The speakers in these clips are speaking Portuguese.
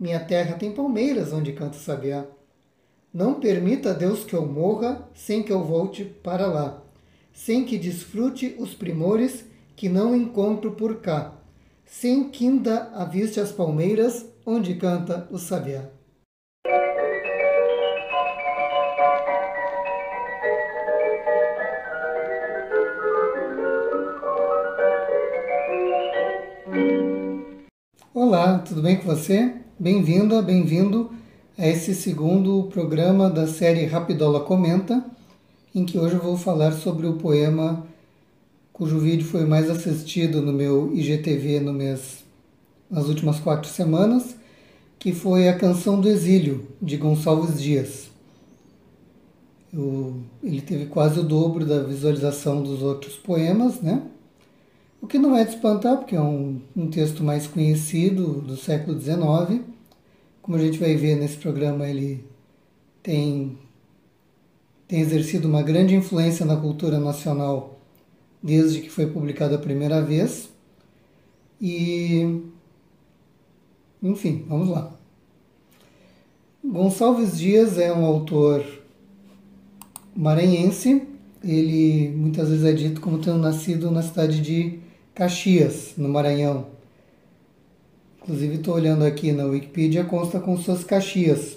Minha terra tem palmeiras, onde canta o sabiá. Não permita Deus que eu morra sem que eu volte para lá, sem que desfrute os primores que não encontro por cá, sem que ainda aviste as palmeiras onde canta o sabiá. Olá, tudo bem com você? Bem-vinda, bem-vindo a esse segundo programa da série Rapidola Comenta, em que hoje eu vou falar sobre o poema cujo vídeo foi mais assistido no meu IGTV no mês, nas últimas quatro semanas, que foi a Canção do Exílio, de Gonçalves Dias. Eu, ele teve quase o dobro da visualização dos outros poemas, né? O que não é de espantar, porque é um, um texto mais conhecido do século XIX como a gente vai ver nesse programa, ele tem, tem exercido uma grande influência na cultura nacional desde que foi publicado a primeira vez. E, enfim, vamos lá. Gonçalves Dias é um autor maranhense. Ele muitas vezes é dito como tendo nascido na cidade de Caxias, no Maranhão. Inclusive estou olhando aqui na Wikipedia, consta com suas Caxias.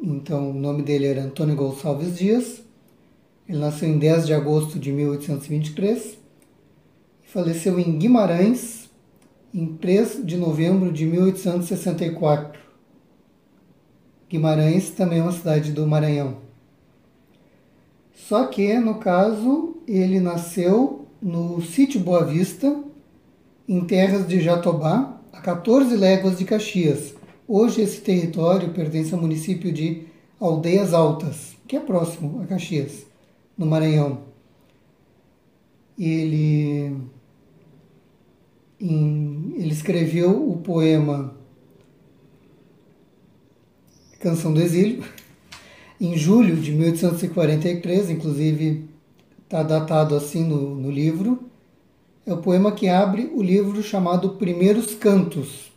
Então o nome dele era Antônio Gonçalves Dias. Ele nasceu em 10 de agosto de 1823 e faleceu em Guimarães em 3 de novembro de 1864. Guimarães também é uma cidade do Maranhão. Só que, no caso, ele nasceu no sítio Boa Vista, em terras de Jatobá, a 14 léguas de Caxias. Hoje esse território pertence ao município de Aldeias Altas, que é próximo a Caxias, no Maranhão. Ele, em, ele escreveu o poema Canção do Exílio em julho de 1843, inclusive está datado assim no, no livro é o poema que abre o livro chamado Primeiros Cantos,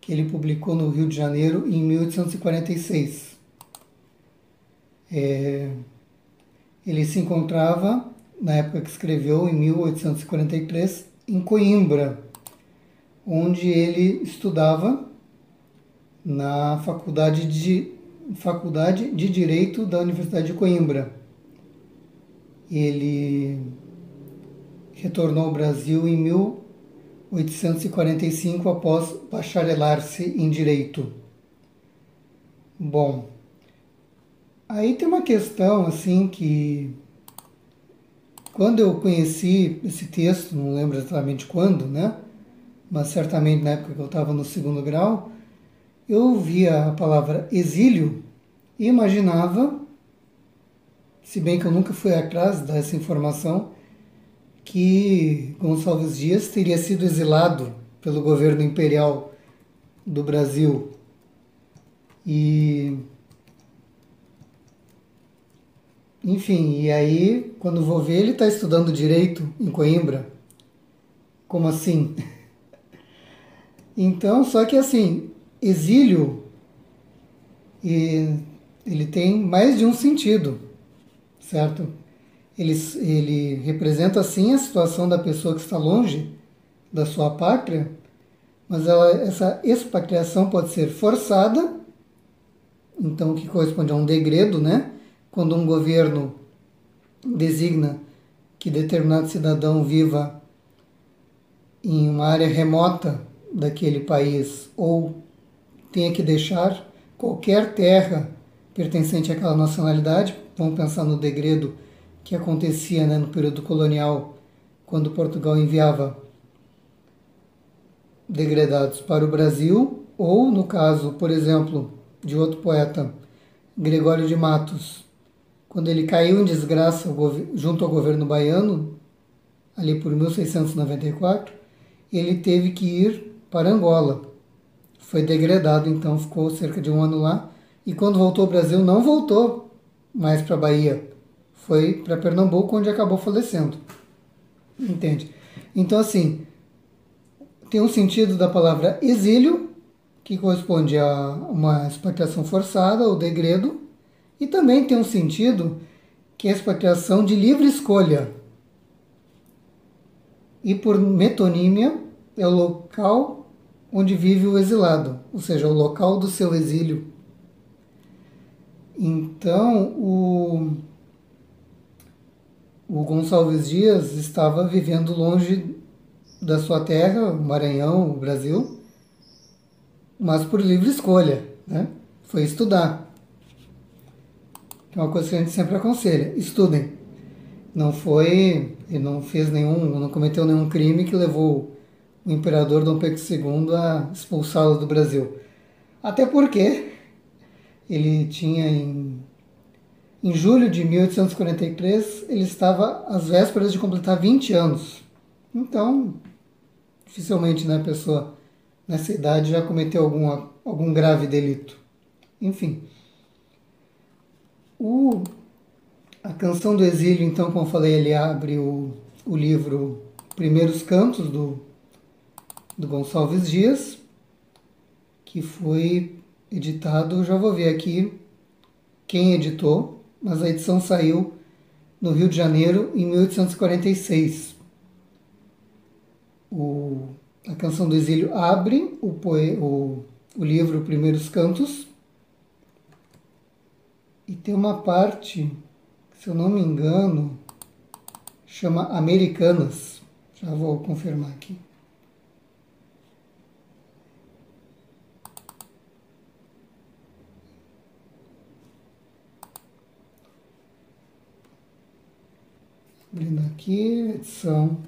que ele publicou no Rio de Janeiro em 1846. É, ele se encontrava, na época que escreveu, em 1843, em Coimbra, onde ele estudava na Faculdade de, Faculdade de Direito da Universidade de Coimbra. Ele retornou ao Brasil em 1845 após bacharelar-se em Direito. Bom, aí tem uma questão assim que quando eu conheci esse texto, não lembro exatamente quando, né? Mas certamente na época que eu estava no segundo grau, eu via a palavra exílio e imaginava, se bem que eu nunca fui atrás dessa informação, que Gonçalves Dias teria sido exilado pelo governo imperial do Brasil e enfim, e aí quando vou ver ele está estudando direito em Coimbra. Como assim? Então, só que assim, exílio e ele tem mais de um sentido, certo? Ele, ele representa sim a situação da pessoa que está longe da sua pátria, mas ela, essa expatriação pode ser forçada, então que corresponde a um degredo, né? Quando um governo designa que determinado cidadão viva em uma área remota daquele país ou tenha que deixar qualquer terra pertencente àquela nacionalidade, vamos pensar no degredo que acontecia né, no período colonial, quando Portugal enviava degradados para o Brasil ou no caso, por exemplo, de outro poeta, Gregório de Matos, quando ele caiu em desgraça junto ao governo baiano, ali por 1694, ele teve que ir para Angola. Foi degradado, então ficou cerca de um ano lá. E quando voltou ao Brasil, não voltou mais para a Bahia. Foi para Pernambuco, onde acabou falecendo. Entende? Então, assim, tem um sentido da palavra exílio, que corresponde a uma expatriação forçada ou degredo, e também tem um sentido que é a expatriação de livre escolha. E por metonímia, é o local onde vive o exilado, ou seja, o local do seu exílio. Então, o, o Gonçalves Dias estava vivendo longe da sua terra, o Maranhão, o Brasil, mas por livre escolha, né? Foi estudar. É uma coisa que a gente sempre aconselha, estudem. Não foi, ele não fez nenhum, não cometeu nenhum crime que levou o imperador Dom Pedro II a expulsá-lo do Brasil. Até porque ele tinha em, em julho de 1843, ele estava às vésperas de completar 20 anos. Então, dificilmente né, a pessoa nessa idade já cometeu algum, algum grave delito. Enfim. O, a Canção do Exílio, então, como eu falei, ele abre o, o livro Primeiros Cantos do do Gonçalves Dias, que foi editado, já vou ver aqui quem editou, mas a edição saiu no Rio de Janeiro em 1846. O, a Canção do Exílio abre o, poe, o, o livro Primeiros Cantos e tem uma parte, se eu não me engano, chama Americanas. Já vou confirmar aqui. Abrindo aqui, edição.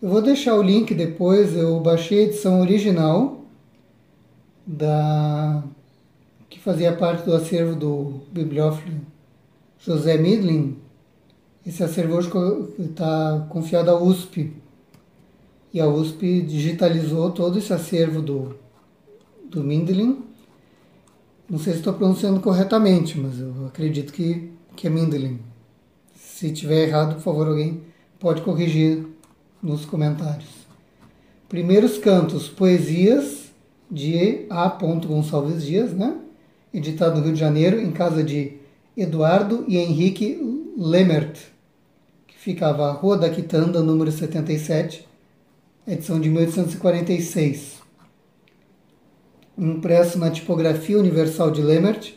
Eu vou deixar o link depois, eu baixei a edição original da que fazia parte do acervo do bibliófilo José Midlin. Esse acervo hoje está confiado à USP. E a USP digitalizou todo esse acervo do, do Mindlin. Não sei se estou pronunciando corretamente, mas eu acredito que, que é Mindlin. Se tiver errado, por favor, alguém pode corrigir nos comentários. Primeiros cantos, poesias de A. Gonçalves Dias, né? editado no Rio de Janeiro, em casa de Eduardo e Henrique Lemert, que ficava à Rua da Quitanda, número 77, edição de 1846. Impresso na tipografia universal de Lemert,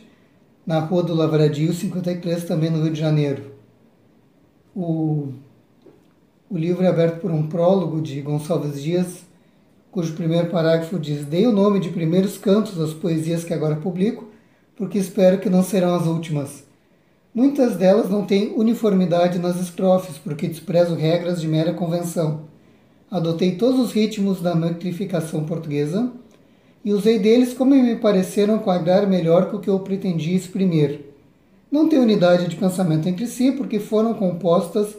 na Rua do Lavradio, 53, também no Rio de Janeiro. O, o livro é aberto por um prólogo de Gonçalves Dias, cujo primeiro parágrafo diz: Dei o nome de primeiros cantos às poesias que agora publico, porque espero que não serão as últimas. Muitas delas não têm uniformidade nas estrofes, porque desprezo regras de mera convenção. Adotei todos os ritmos da metrificação portuguesa e usei deles como me pareceram quadrar melhor com o que eu pretendia exprimir não têm unidade de pensamento entre si porque foram compostas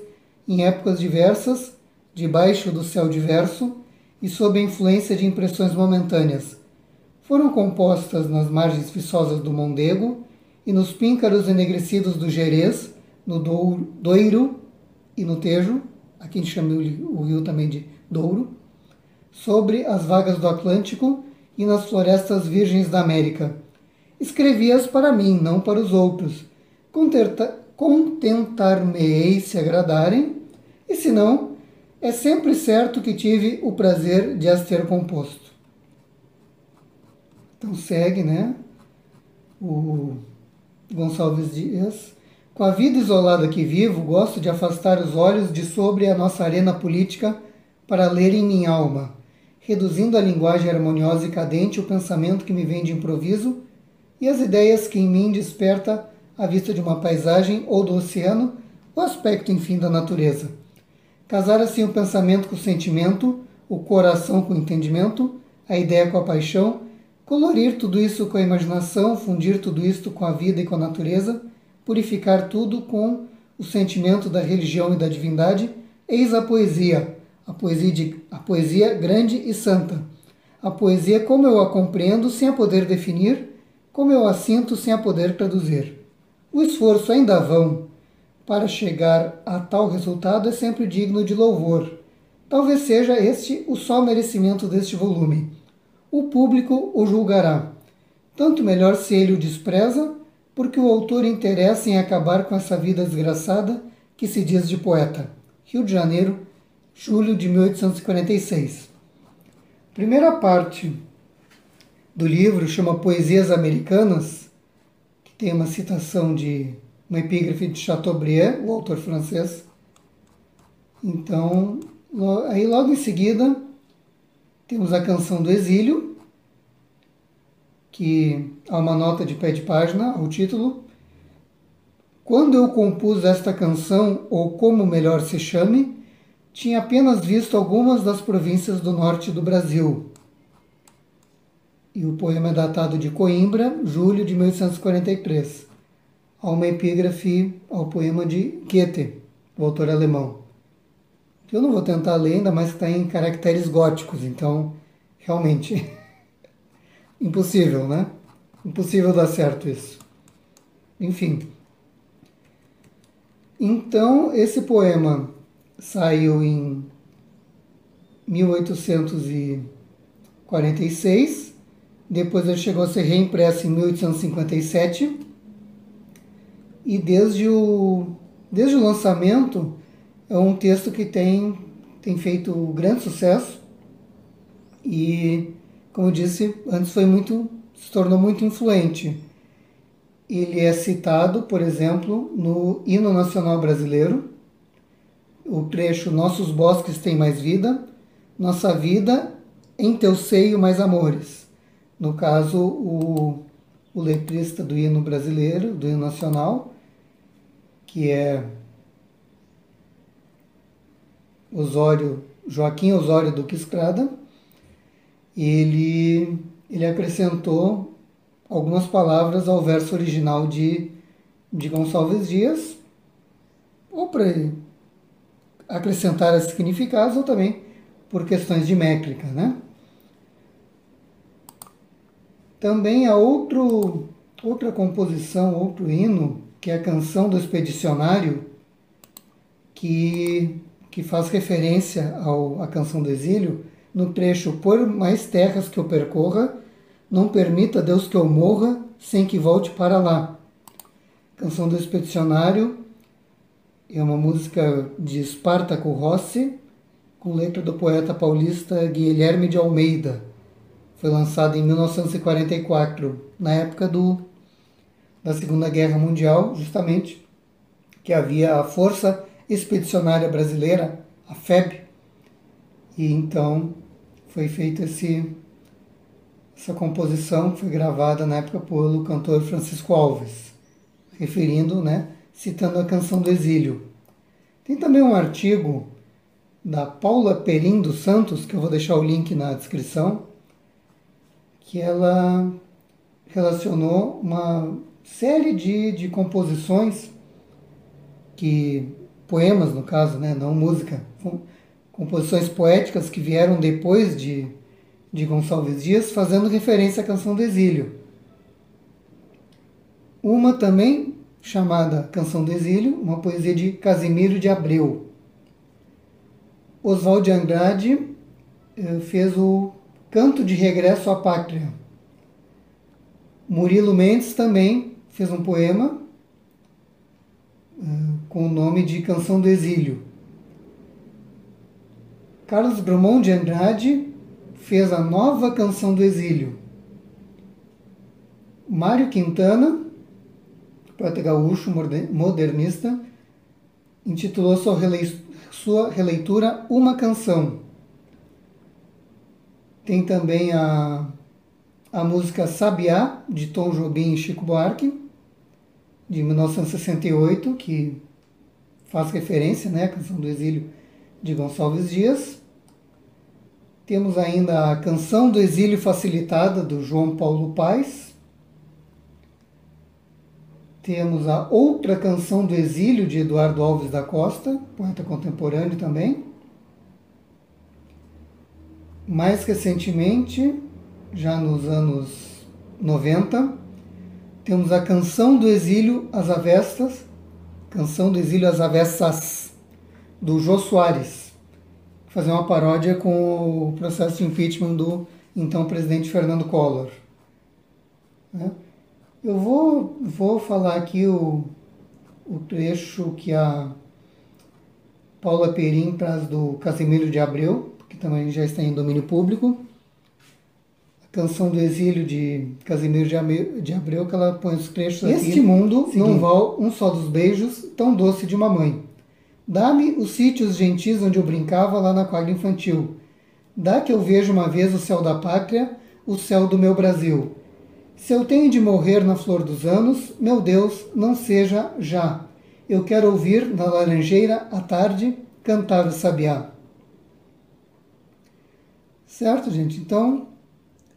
em épocas diversas, debaixo do céu diverso e sob a influência de impressões momentâneas. Foram compostas nas margens viçosas do Mondego e nos píncaros enegrecidos do Jerez, no Douro e no Tejo, a gente chama o rio também de Douro, sobre as vagas do Atlântico e nas florestas virgens da América. Escrevi-as para mim, não para os outros, contentar-me-ei se agradarem, e se não, é sempre certo que tive o prazer de as ter composto. Então segue, né? O Gonçalves Dias. Com a vida isolada que vivo, gosto de afastar os olhos de sobre a nossa arena política para ler em minha alma, reduzindo a linguagem harmoniosa e cadente o pensamento que me vem de improviso e as ideias que em mim desperta à vista de uma paisagem ou do oceano, o aspecto, enfim, da natureza. Casar assim o pensamento com o sentimento, o coração com o entendimento, a ideia com a paixão, colorir tudo isso com a imaginação, fundir tudo isso com a vida e com a natureza, purificar tudo com o sentimento da religião e da divindade, eis a poesia, a poesia, de, a poesia grande e santa. A poesia como eu a compreendo sem a poder definir, como eu a sinto sem a poder traduzir. O esforço ainda vão para chegar a tal resultado é sempre digno de louvor. Talvez seja este o só merecimento deste volume o público o julgará. Tanto melhor se ele o despreza, porque o autor interessa em acabar com essa vida desgraçada que se diz de poeta. Rio de Janeiro, julho de 1846. Primeira parte do livro chama Poesias Americanas, tem uma citação de uma epígrafe de Chateaubriand, o autor francês. Então, aí logo em seguida temos a canção do exílio, que há uma nota de pé de página ao título. Quando eu compus esta canção, ou como melhor se chame, tinha apenas visto algumas das províncias do norte do Brasil. E o poema é datado de Coimbra, julho de 1843. Há uma epígrafe ao poema de Goethe, o autor alemão que eu não vou tentar ler ainda, mas está em caracteres góticos, então realmente impossível, né? Impossível dar certo isso. Enfim. Então, esse poema saiu em 1846, depois ele chegou a ser reimpresso em 1857, e desde o, desde o lançamento é um texto que tem, tem feito grande sucesso e, como eu disse, antes foi muito, se tornou muito influente. Ele é citado, por exemplo, no Hino Nacional Brasileiro, o trecho Nossos bosques têm mais vida, nossa vida em teu seio mais amores. No caso, o, o letrista do hino brasileiro, do hino nacional, que é Osório, Joaquim Osório Duque Estrada, ele, ele acrescentou algumas palavras ao verso original de, de Gonçalves Dias, ou para acrescentar significados, ou também por questões de métrica, né? Também há outro, outra composição, outro hino, que é a canção do expedicionário, que que faz referência ao, à canção do exílio, no trecho Por mais terras que eu percorra, não permita Deus que eu morra sem que volte para lá. Canção do Expedicionário é uma música de Espartaco Rossi, com letra do poeta paulista Guilherme de Almeida. Foi lançada em 1944, na época do, da Segunda Guerra Mundial, justamente, que havia a Força Expedicionária Brasileira, a FEB, e então foi feita essa composição, foi gravada na época pelo cantor Francisco Alves, referindo, né, citando a canção do exílio. Tem também um artigo da Paula Perim dos Santos, que eu vou deixar o link na descrição, que ela relacionou uma série de, de composições que poemas no caso, né, não música, composições poéticas que vieram depois de, de Gonçalves Dias, fazendo referência à canção do exílio. Uma também chamada Canção do Exílio, uma poesia de Casimiro de Abreu. Oswald de Andrade eh, fez o Canto de Regresso à Pátria. Murilo Mendes também fez um poema com o nome de Canção do Exílio. Carlos Drummond de Andrade fez a nova Canção do Exílio. Mário Quintana, poeta gaúcho modernista, intitulou sua releitura Uma Canção. Tem também a, a música Sabiá, de Tom Jobim e Chico Buarque de 1968, que faz referência né, à canção do exílio de Gonçalves Dias. Temos ainda a Canção do Exílio Facilitada, do João Paulo Paes. Temos a Outra Canção do Exílio, de Eduardo Alves da Costa, poeta contemporâneo também. Mais recentemente, já nos anos 90, temos a Canção do Exílio às Avestas, Canção do Exílio às Avessas, do Jô Soares, fazer uma paródia com o processo de impeachment do então presidente Fernando Collor. Né? Eu vou, vou falar aqui o, o trecho que a Paula Perim traz do Casimiro de Abreu, também já está em domínio público. A canção do exílio de Casimiro de Abreu, que ela põe os trechos este aqui. Este mundo Seguinte. não val um só dos beijos, tão doce de uma mãe. Dá-me os sítios gentis onde eu brincava lá na quadra infantil. Dá que eu veja uma vez o céu da pátria, o céu do meu Brasil. Se eu tenho de morrer na flor dos anos, meu Deus, não seja já. Eu quero ouvir na laranjeira à tarde cantar o sabiá. Certo, gente? Então,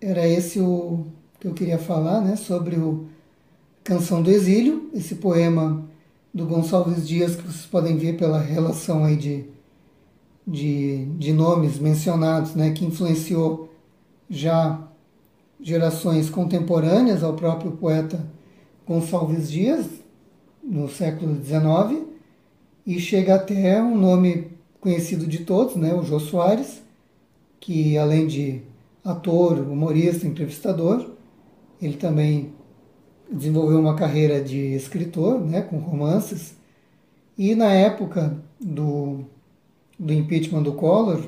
era esse o que eu queria falar, né, sobre o Canção do Exílio, esse poema do Gonçalves Dias que vocês podem ver pela relação aí de, de, de nomes mencionados, né, que influenciou já gerações contemporâneas ao próprio poeta Gonçalves Dias, no século XIX, e chega até um nome conhecido de todos, né, o Jô Soares, que além de ator, humorista, entrevistador, ele também desenvolveu uma carreira de escritor, né, com romances, e na época do, do impeachment do Collor,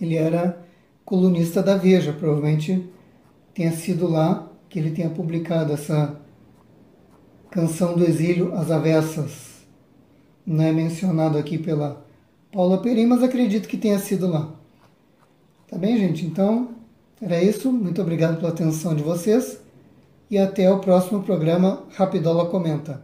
ele era colunista da Veja, provavelmente tenha sido lá que ele tenha publicado essa canção do exílio As Avessas. Não é mencionado aqui pela Paula Perim, mas acredito que tenha sido lá. Tá bem, gente? Então, era isso. Muito obrigado pela atenção de vocês e até o próximo programa Rapidola Comenta.